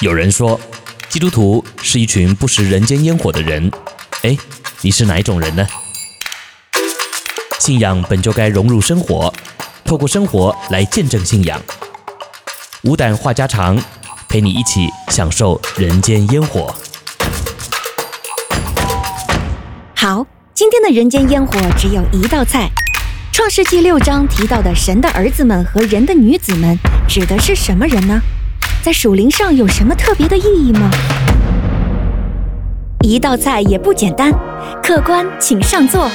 有人说，基督徒是一群不食人间烟火的人。哎，你是哪一种人呢？信仰本就该融入生活，透过生活来见证信仰。无胆话家常，陪你一起享受人间烟火。好，今天的人间烟火只有一道菜。创世纪六章提到的神的儿子们和人的女子们，指的是什么人呢？在属灵上有什么特别的意义吗？一道菜也不简单，客官请上座。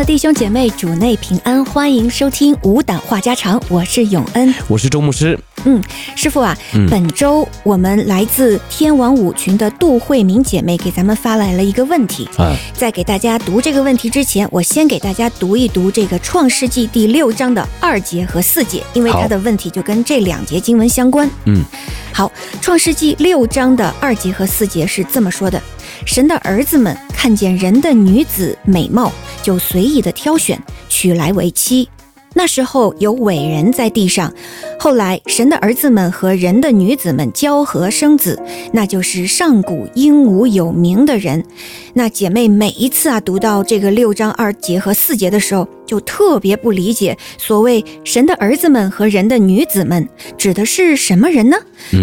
的弟兄姐妹，主内平安，欢迎收听无胆话家常，我是永恩，我是周牧师。嗯，师傅啊，嗯、本周我们来自天王五群的杜慧明姐妹给咱们发来了一个问题。啊，在给大家读这个问题之前，我先给大家读一读这个《创世纪》第六章的二节和四节，因为他的问题就跟这两节经文相关。嗯，好，《创世纪》六章的二节和四节是这么说的：神的儿子们看见人的女子美貌，就随意的挑选，娶来为妻。那时候有伟人在地上，后来神的儿子们和人的女子们交合生子，那就是上古英武有名的人。那姐妹每一次啊读到这个六章二节和四节的时候，就特别不理解所谓神的儿子们和人的女子们指的是什么人呢？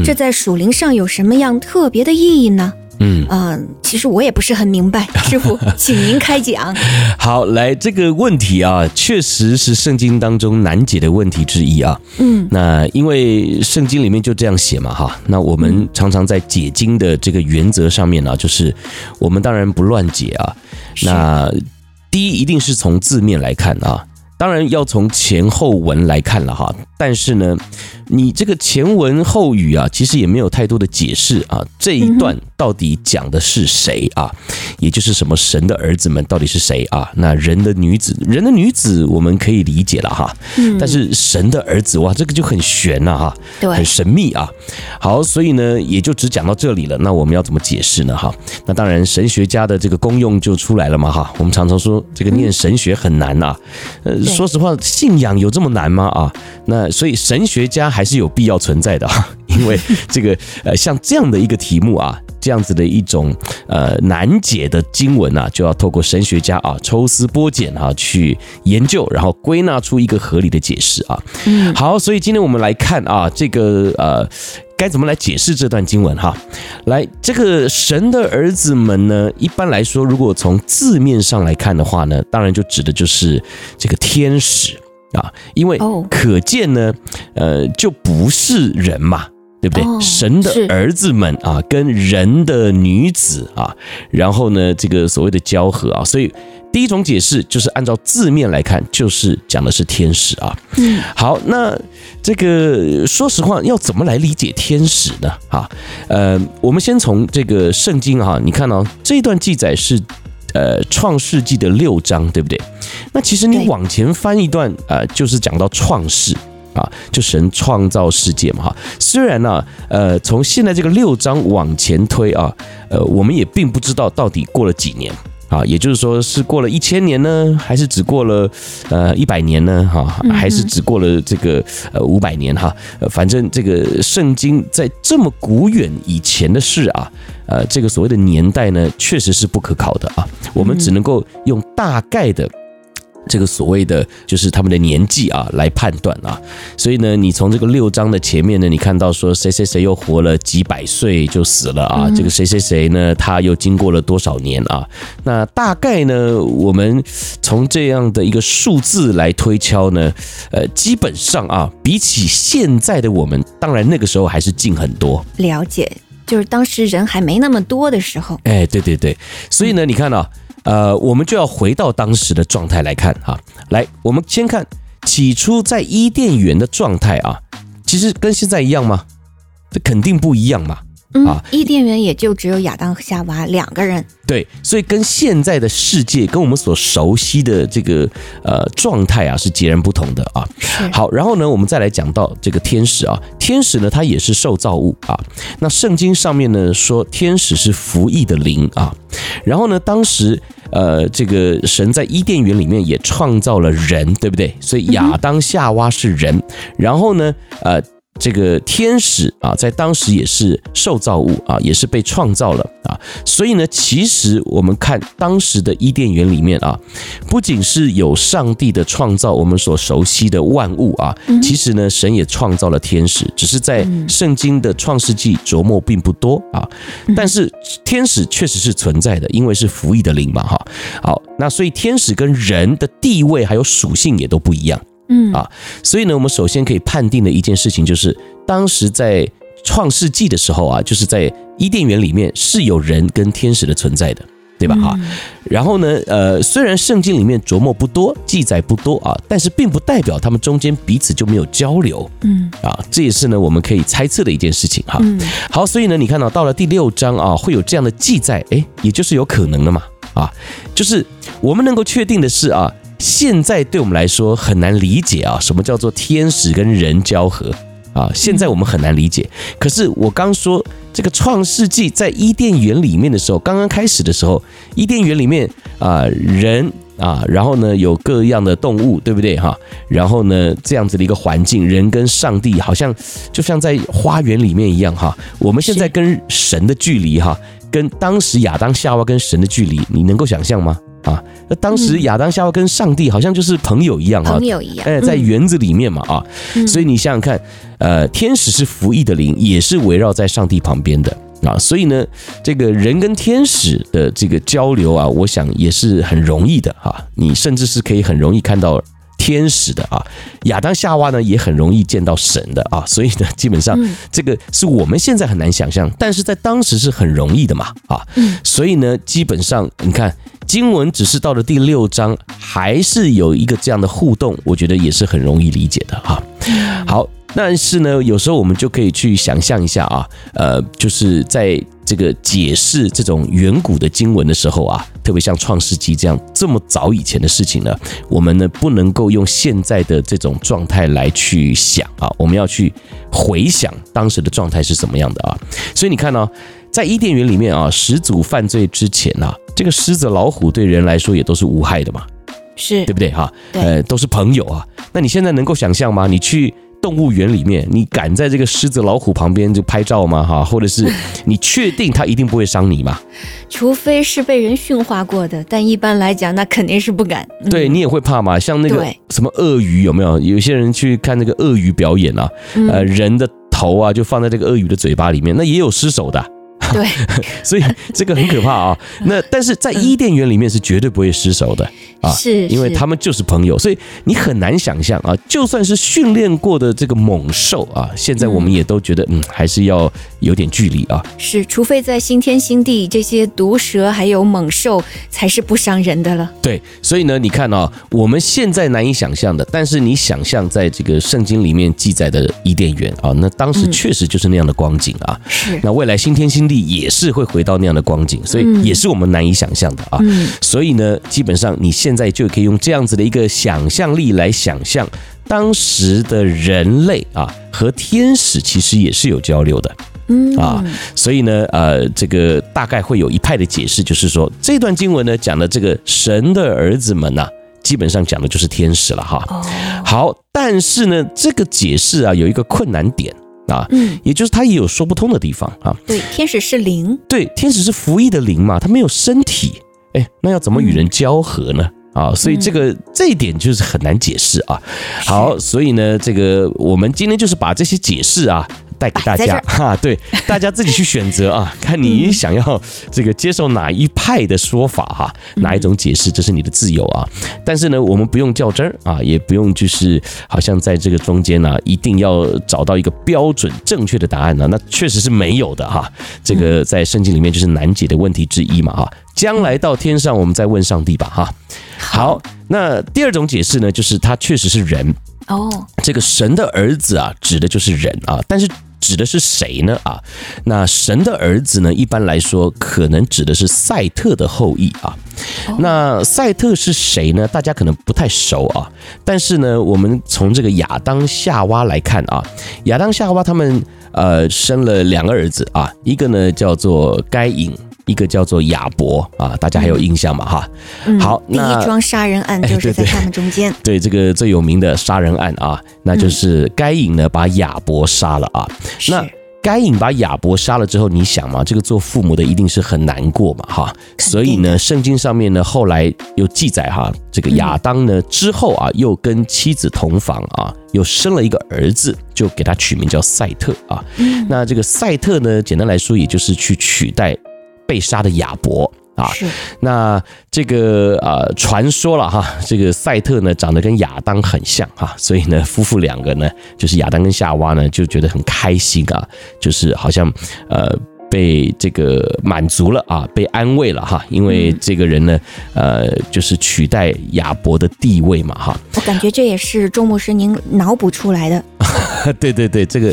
这在属灵上有什么样特别的意义呢？嗯、呃，其实我也不是很明白，师傅，请您开讲。好，来这个问题啊，确实是圣经当中难解的问题之一啊。嗯，那因为圣经里面就这样写嘛，哈。那我们常常在解经的这个原则上面呢、啊，就是我们当然不乱解啊。那第一，一定是从字面来看啊。当然要从前后文来看了哈，但是呢，你这个前文后语啊，其实也没有太多的解释啊。这一段到底讲的是谁啊？也就是什么神的儿子们到底是谁啊？那人的女子，人的女子我们可以理解了哈。但是神的儿子哇，这个就很玄呐哈，对很神秘啊。好，所以呢，也就只讲到这里了。那我们要怎么解释呢？哈，那当然神学家的这个功用就出来了嘛哈。我们常常说这个念神学很难呐，呃。说实话，信仰有这么难吗？啊，那所以神学家还是有必要存在的啊，因为这个呃，像这样的一个题目啊，这样子的一种呃难解的经文啊，就要透过神学家啊抽丝剥茧啊去研究，然后归纳出一个合理的解释啊。嗯，好，所以今天我们来看啊，这个呃。该怎么来解释这段经文哈？来，这个神的儿子们呢，一般来说，如果从字面上来看的话呢，当然就指的就是这个天使啊，因为可见呢，呃，就不是人嘛，对不对？神的儿子们啊，跟人的女子啊，然后呢，这个所谓的交合啊，所以。第一种解释就是按照字面来看，就是讲的是天使啊。嗯，好，那这个说实话，要怎么来理解天使呢？啊，呃，我们先从这个圣经哈，你看到这一段记载是呃创世纪的六章，对不对？那其实你往前翻一段呃，就是讲到创世啊，就神创造世界嘛哈。虽然呢，呃，从现在这个六章往前推啊，呃，我们也并不知道到底过了几年。啊，也就是说是过了一千年呢，还是只过了呃一百年呢？哈，还是只过了这个呃五百年哈？呃，反正这个圣经在这么古远以前的事啊，呃，这个所谓的年代呢，确实是不可考的啊。我们只能够用大概的。这个所谓的就是他们的年纪啊来判断啊，所以呢，你从这个六章的前面呢，你看到说谁谁谁又活了几百岁就死了啊，这个谁谁谁呢，他又经过了多少年啊？那大概呢，我们从这样的一个数字来推敲呢，呃，基本上啊，比起现在的我们，当然那个时候还是近很多。了解，就是当时人还没那么多的时候。哎，对对对，所以呢，你看啊。呃，我们就要回到当时的状态来看哈。来，我们先看起初在伊甸园的状态啊，其实跟现在一样吗？这肯定不一样嘛。啊，伊甸园也就只有亚当和夏娃两个人。对，所以跟现在的世界，跟我们所熟悉的这个呃状态啊，是截然不同的啊。好，然后呢，我们再来讲到这个天使啊，天使呢，它也是受造物啊。那圣经上面呢说，天使是服役的灵啊。然后呢，当时呃，这个神在伊甸园里面也创造了人，对不对？所以亚当夏娃是人，然后呢，呃。这个天使啊，在当时也是受造物啊，也是被创造了啊。所以呢，其实我们看当时的伊甸园里面啊，不仅是有上帝的创造，我们所熟悉的万物啊，其实呢，神也创造了天使，只是在圣经的创世纪琢磨并不多啊。但是天使确实是存在的，因为是服役的灵嘛，哈。好，那所以天使跟人的地位还有属性也都不一样。嗯啊，所以呢，我们首先可以判定的一件事情就是，当时在创世纪的时候啊，就是在伊甸园里面是有人跟天使的存在的，对吧？哈，然后呢，呃，虽然圣经里面琢磨不多，记载不多啊，但是并不代表他们中间彼此就没有交流。嗯啊，这也是呢我们可以猜测的一件事情哈。好，所以呢，你看到到了第六章啊，会有这样的记载，诶，也就是有可能的嘛。啊，就是我们能够确定的是啊。现在对我们来说很难理解啊，什么叫做天使跟人交合啊？现在我们很难理解。可是我刚说这个创世纪在伊甸园里面的时候，刚刚开始的时候，伊甸园里面啊，人啊，然后呢有各样的动物，对不对哈？然后呢这样子的一个环境，人跟上帝好像就像在花园里面一样哈。我们现在跟神的距离哈，跟当时亚当夏娃跟神的距离，你能够想象吗？啊，那当时亚当夏娃跟上帝好像就是朋友一样啊，朋友一样，哎，在园子里面嘛啊，所以你想想看，呃，天使是服役的灵，也是围绕在上帝旁边的啊，所以呢，这个人跟天使的这个交流啊，我想也是很容易的哈，你甚至是可以很容易看到。天使的啊，亚当夏娃呢也很容易见到神的啊，所以呢，基本上这个是我们现在很难想象，但是在当时是很容易的嘛啊，所以呢，基本上你看经文只是到了第六章，还是有一个这样的互动，我觉得也是很容易理解的哈。好。但是呢，有时候我们就可以去想象一下啊，呃，就是在这个解释这种远古的经文的时候啊，特别像创世纪这样这么早以前的事情呢，我们呢不能够用现在的这种状态来去想啊，我们要去回想当时的状态是怎么样的啊。所以你看呢，在伊甸园里面啊，始祖犯罪之前啊，这个狮子、老虎对人来说也都是无害的嘛，是对不对哈？呃，都是朋友啊。那你现在能够想象吗？你去。动物园里面，你敢在这个狮子、老虎旁边就拍照吗？哈，或者是 你确定它一定不会伤你吗？除非是被人驯化过的，但一般来讲，那肯定是不敢。嗯、对你也会怕嘛？像那个什么鳄鱼有没有？有些人去看那个鳄鱼表演啊，呃，人的头啊就放在这个鳄鱼的嘴巴里面，那也有失手的。对，所以这个很可怕啊。那但是在伊甸园里面是绝对不会失手的。啊，是，因为他们就是朋友，所以你很难想象啊，就算是训练过的这个猛兽啊，现在我们也都觉得，嗯，还是要有点距离啊。是，除非在新天新地，这些毒蛇还有猛兽才是不伤人的了。对，所以呢，你看啊，我们现在难以想象的，但是你想象在这个圣经里面记载的伊甸园啊，那当时确实就是那样的光景啊。是，那未来新天新地也是会回到那样的光景，所以也是我们难以想象的啊。嗯，所以呢，基本上你现现在就可以用这样子的一个想象力来想象，当时的人类啊和天使其实也是有交流的，嗯。啊，所以呢，呃，这个大概会有一派的解释，就是说这段经文呢讲的这个神的儿子们呐，基本上讲的就是天使了哈。好，但是呢，这个解释啊有一个困难点啊，嗯，也就是它也有说不通的地方啊。对，天使是灵，对，天使是服役的灵嘛，它没有身体，哎，那要怎么与人交合呢？啊，所以这个这一点就是很难解释啊。好，所以呢，这个我们今天就是把这些解释啊。带给大家 哈，对，大家自己去选择啊，看你想要这个接受哪一派的说法哈，哪一种解释，这是你的自由啊。但是呢，我们不用较真儿啊，也不用就是好像在这个中间呢，一定要找到一个标准正确的答案呢，那确实是没有的哈。这个在圣经里面就是难解的问题之一嘛哈。将来到天上，我们再问上帝吧哈。好，那第二种解释呢，就是他确实是人哦，这个神的儿子啊，指的就是人啊，但是。指的是谁呢？啊，那神的儿子呢？一般来说，可能指的是赛特的后裔啊。那赛特是谁呢？大家可能不太熟啊。但是呢，我们从这个亚当夏娃来看啊，亚当夏娃他们呃生了两个儿子啊，一个呢叫做该隐一个叫做亚伯啊，大家还有印象吗？哈、嗯，好，第一桩杀人案就是在他们中间。对，对，这个最有名的杀人案啊，那就是该隐呢把亚伯杀了啊。是那该隐把亚伯杀了之后，你想嘛，这个做父母的一定是很难过嘛，哈。所以呢，圣经上面呢后来有记载哈，这个亚当呢之后啊又跟妻子同房啊，又生了一个儿子，就给他取名叫赛特啊。那这个赛特呢，简单来说，也就是去取代被杀的亚伯。啊，是那这个呃，传说了哈，这个赛特呢长得跟亚当很像哈，所以呢，夫妇两个呢，就是亚当跟夏娃呢，就觉得很开心啊，就是好像呃被这个满足了啊，被安慰了哈，因为这个人呢，呃，就是取代亚伯的地位嘛哈。我感觉这也是周牧师您脑补出来的。对对对，这个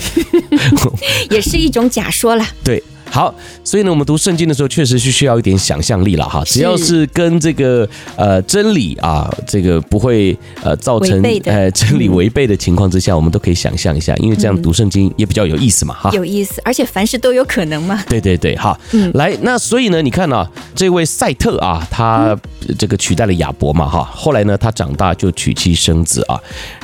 也是一种假说了。对。好，所以呢，我们读圣经的时候，确实是需要一点想象力了哈。只要是跟这个呃真理啊，这个不会呃造成呃真理违背的情况之下，我们都可以想象一下，因为这样读圣经也比较有意思嘛哈。有意思，而且凡事都有可能嘛。对对对，好，嗯，来，那所以呢，你看啊，这位赛特啊，他这个取代了亚伯嘛哈，后来呢，他长大就娶妻生子啊。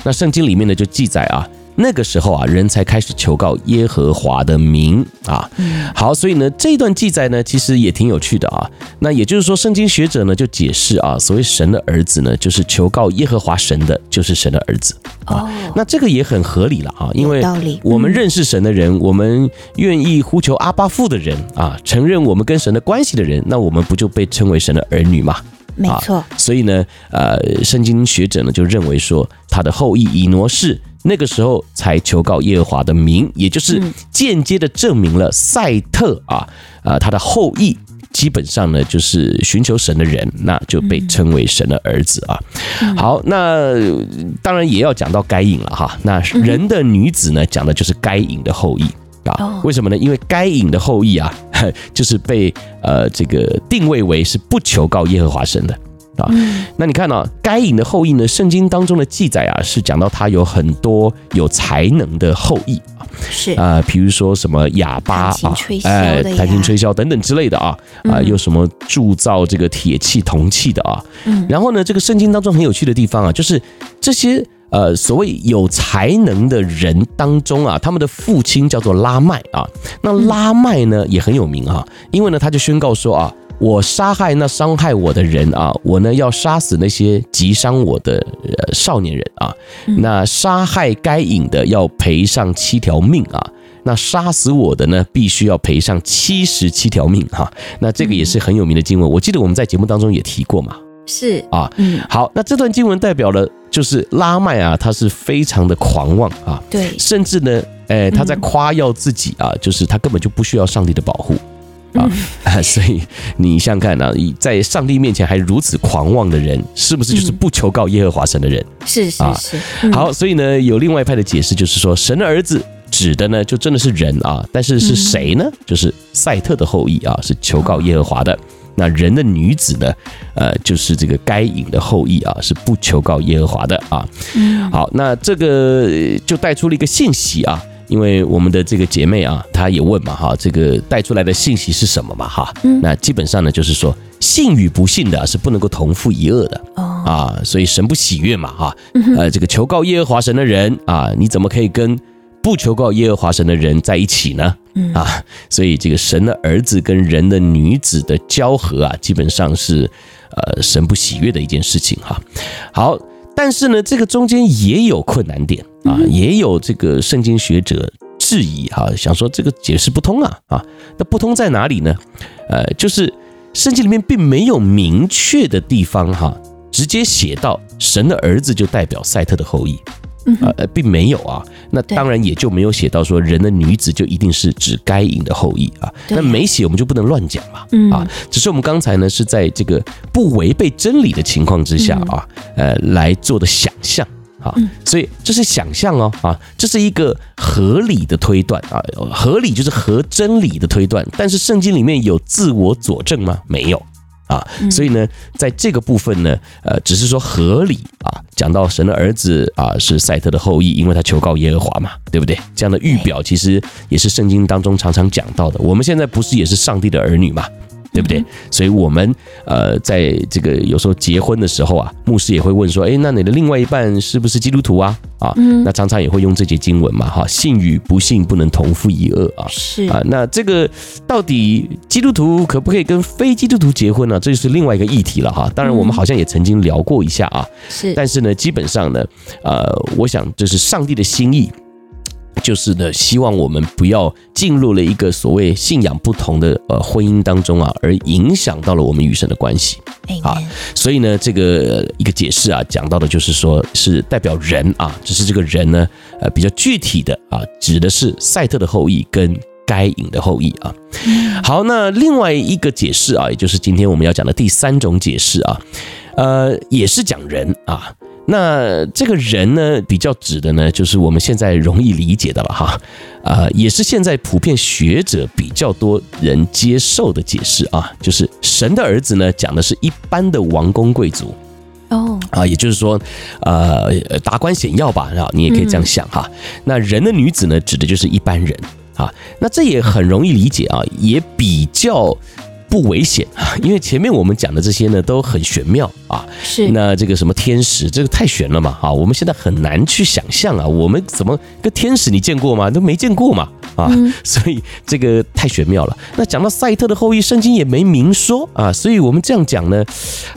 那圣经里面呢就记载啊。那个时候啊，人才开始求告耶和华的名啊。好，所以呢，这段记载呢，其实也挺有趣的啊。那也就是说，圣经学者呢就解释啊，所谓神的儿子呢，就是求告耶和华神的，就是神的儿子啊。那这个也很合理了啊，因为我们认识神的人，我们愿意呼求阿巴父的人啊，承认我们跟神的关系的人，那我们不就被称为神的儿女吗？没错。所以呢，呃，圣经学者呢就认为说，他的后裔以挪士。那个时候才求告耶和华的名，也就是间接的证明了赛特啊，啊，他的后裔基本上呢就是寻求神的人，那就被称为神的儿子啊。好，那当然也要讲到该隐了哈。那人的女子呢，讲的就是该隐的后裔啊。为什么呢？因为该隐的后裔啊，就是被呃这个定位为是不求告耶和华神的。啊，那你看呢？该隐的后裔呢？圣经当中的记载啊，是讲到他有很多有才能的后裔啊，是。啊，比如说什么哑巴啊，哎，弹琴吹箫等等之类的啊，啊，又什么铸造这个铁器铜器的啊，嗯，然后呢，这个圣经当中很有趣的地方啊，就是这些呃所谓有才能的人当中啊，他们的父亲叫做拉麦啊，那拉麦呢也很有名啊，因为呢他就宣告说啊。我杀害那伤害我的人啊，我呢要杀死那些击伤我的呃少年人啊。那杀害该隐的要赔上七条命啊，那杀死我的呢，必须要赔上七十七条命哈。那这个也是很有名的经文，我记得我们在节目当中也提过嘛。是啊，嗯，好，那这段经文代表了就是拉麦啊，他是非常的狂妄啊，对，甚至呢，哎，他在夸耀自己啊，就是他根本就不需要上帝的保护。啊，所以你想想看呢，在上帝面前还如此狂妄的人，是不是就是不求告耶和华神的人？是是是。好，所以呢，有另外一派的解释，就是说神的儿子指的呢，就真的是人啊，但是是谁呢？就是赛特的后裔啊，是求告耶和华的。那人的女子呢，呃，就是这个该隐的后裔啊，是不求告耶和华的啊。好，那这个就带出了一个信息啊。因为我们的这个姐妹啊，她也问嘛，哈，这个带出来的信息是什么嘛，哈，那基本上呢，就是说信与不信的是不能够同父一轭的，啊，所以神不喜悦嘛，哈，呃，这个求告耶和华神的人啊，你怎么可以跟不求告耶和华神的人在一起呢？啊，所以这个神的儿子跟人的女子的交合啊，基本上是呃神不喜悦的一件事情哈。好。但是呢，这个中间也有困难点啊，也有这个圣经学者质疑哈，想说这个解释不通啊啊，那不通在哪里呢？呃，就是圣经里面并没有明确的地方哈，直接写到神的儿子就代表赛特的后裔。呃，并没有啊，那当然也就没有写到说人的女子就一定是指该隐的后裔啊。那没写，我们就不能乱讲嘛。啊，只是我们刚才呢是在这个不违背真理的情况之下啊，呃，来做的想象啊。所以这是想象哦啊，这是一个合理的推断啊，合理就是合真理的推断。但是圣经里面有自我佐证吗？没有。啊，所以呢，在这个部分呢，呃，只是说合理啊，讲到神的儿子啊是赛特的后裔，因为他求告耶和华嘛，对不对？这样的预表其实也是圣经当中常常讲到的。我们现在不是也是上帝的儿女嘛？对不对？所以我们呃，在这个有时候结婚的时候啊，牧师也会问说，哎，那你的另外一半是不是基督徒啊？啊，那常常也会用这节经文嘛，哈，信与不信不能同父一恶啊。是啊，那这个到底基督徒可不可以跟非基督徒结婚呢？这就是另外一个议题了哈。当然，我们好像也曾经聊过一下啊。是，但是呢，基本上呢，呃，我想这是上帝的心意。就是呢，希望我们不要进入了一个所谓信仰不同的呃婚姻当中啊，而影响到了我们与神的关系。啊，所以呢，这个一个解释啊，讲到的就是说，是代表人啊，只是这个人呢，呃，比较具体的啊，指的是赛特的后裔跟该隐的后裔啊。好，那另外一个解释啊，也就是今天我们要讲的第三种解释啊，呃，也是讲人啊。那这个人呢，比较指的呢，就是我们现在容易理解的了哈，啊，也是现在普遍学者比较多人接受的解释啊，就是神的儿子呢，讲的是一般的王公贵族哦，啊，也就是说，呃，达官显要吧，啊，你也可以这样想哈。那人的女子呢，指的就是一般人啊，那这也很容易理解啊，也比较。不危险啊，因为前面我们讲的这些呢都很玄妙啊。是，那这个什么天使，这个太玄了嘛啊，我们现在很难去想象啊。我们怎么个天使你见过吗？都没见过嘛啊，所以这个太玄妙了。那讲到赛特的后裔，圣经也没明说啊，所以我们这样讲呢，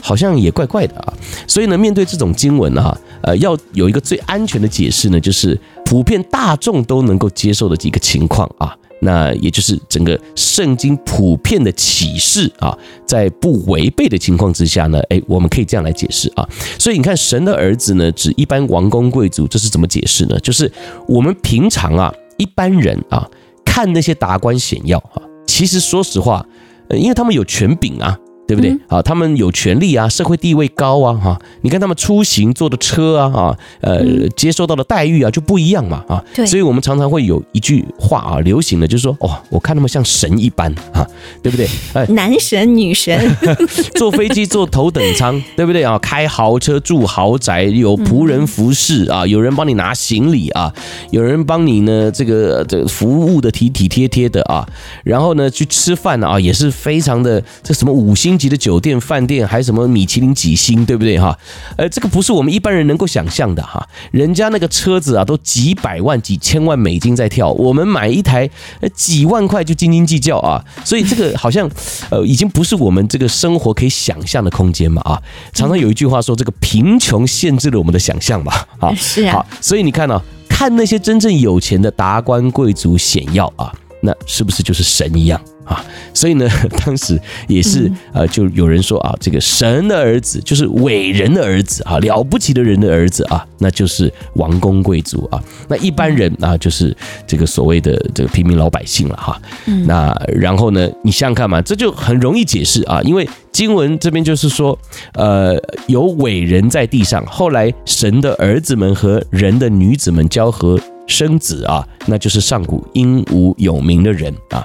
好像也怪怪的啊。所以呢，面对这种经文啊，呃，要有一个最安全的解释呢，就是普遍大众都能够接受的几个情况啊。那也就是整个圣经普遍的启示啊，在不违背的情况之下呢，哎，我们可以这样来解释啊。所以你看，神的儿子呢，指一般王公贵族，这是怎么解释呢？就是我们平常啊，一般人啊，看那些达官显要啊，其实说实话，因为他们有权柄啊。对不对？啊，他们有权利啊，社会地位高啊，哈，你看他们出行坐的车啊，啊，呃，接受到的待遇啊就不一样嘛，啊，对，所以我们常常会有一句话啊，流行的就是说，哦，我看他们像神一般啊，对不对？哎，男神女神，坐飞机坐头等舱，对不对？啊？开豪车住豪宅，有仆人服侍啊，有人帮你拿行李啊，有人帮你呢，这个这个服务的体体贴贴的啊，然后呢去吃饭啊，也是非常的这什么五星级的酒店、饭店，还什么米其林几星，对不对哈？呃，这个不是我们一般人能够想象的哈。人家那个车子啊，都几百万、几千万美金在跳，我们买一台呃几万块就斤斤计较啊。所以这个好像呃已经不是我们这个生活可以想象的空间嘛啊。常常有一句话说，这个贫穷限制了我们的想象嘛。啊，是啊。好，所以你看呢、啊，看那些真正有钱的达官贵族显耀啊，那是不是就是神一样？啊，所以呢，当时也是呃，就有人说啊，这个神的儿子就是伟人的儿子啊，了不起的人的儿子啊，那就是王公贵族啊。那一般人啊，就是这个所谓的这个平民老百姓了哈。那然后呢，你想想看嘛，这就很容易解释啊，因为经文这边就是说，呃，有伟人在地上，后来神的儿子们和人的女子们交合。生子啊，那就是上古英武有名的人啊。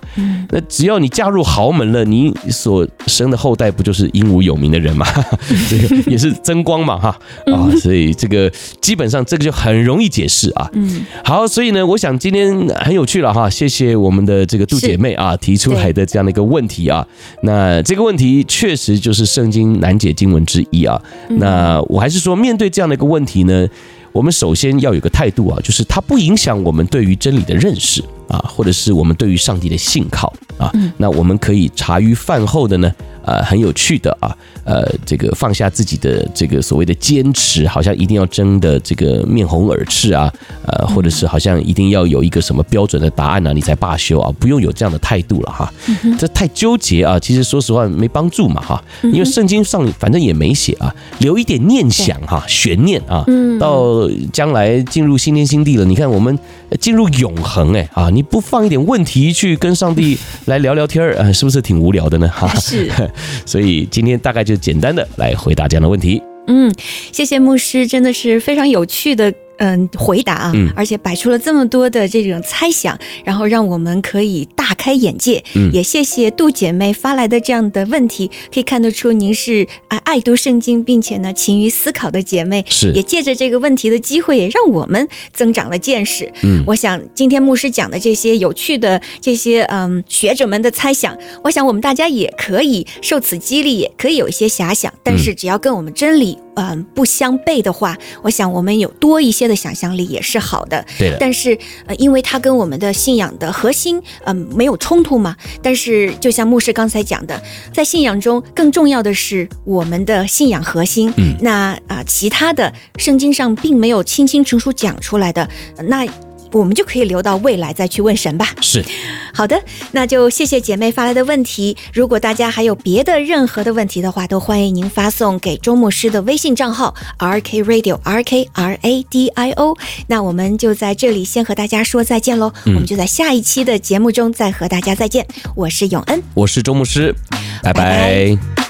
那只要你嫁入豪门了，你所生的后代不就是英武有名的人吗？这个也是增光嘛，哈啊，所以这个基本上这个就很容易解释啊。嗯，好，所以呢，我想今天很有趣了哈，谢谢我们的这个杜姐妹啊提出来的这样的一个问题啊。那这个问题确实就是圣经难解经文之一啊。那我还是说，面对这样的一个问题呢，我们首先要有个态度啊，就是它不影响我们对于真理的认识啊，或者是我们对于上帝的信靠啊。那我们可以茶余饭后的呢，呃，很有趣的啊，呃，这个放下自己的这个所谓的坚持，好像一定要争的这个面红耳赤啊，呃，或者是好像一定要有一个什么标准的答案呢，你才罢休啊，不用有这样的态度了哈。这太纠结啊，其实说实话没帮助嘛哈，因为圣经上反正也没写啊，留一点念想哈，悬念啊，到将来进入新天新地了，你看我们进入永恒哎啊，你不放一点问题去跟上帝来聊聊天儿啊，是不是挺无聊的呢哈？是。所以今天大概就简单的来回答这样的问题。嗯，谢谢牧师，真的是非常有趣的嗯回答啊，而且摆出了这么多的这种猜想，然后让我们可以大开眼界。嗯，也谢谢杜姐妹发来的这样的问题，可以看得出您是啊爱读圣经，并且呢勤于思考的姐妹。是，也借着这个问题的机会，也让我们增长了见识。嗯，我想今天牧师讲的这些有趣的这些嗯学者们的猜想，我想我们大家也可以受此激励，也可以有一些遐想。但是只要跟我们真理。嗯，不相悖的话，我想我们有多一些的想象力也是好的。对的。但是，呃，因为它跟我们的信仰的核心，嗯，没有冲突嘛。但是，就像牧师刚才讲的，在信仰中更重要的是我们的信仰核心。嗯。那啊，呃，其他的圣经上并没有清清楚楚讲出来的，那。我们就可以留到未来再去问神吧。是，好的，那就谢谢姐妹发来的问题。如果大家还有别的任何的问题的话，都欢迎您发送给周牧师的微信账号 R K Radio R K R A D I O。那我们就在这里先和大家说再见喽。嗯，我们就在下一期的节目中再和大家再见。我是永恩，我是周牧师，拜拜。拜拜。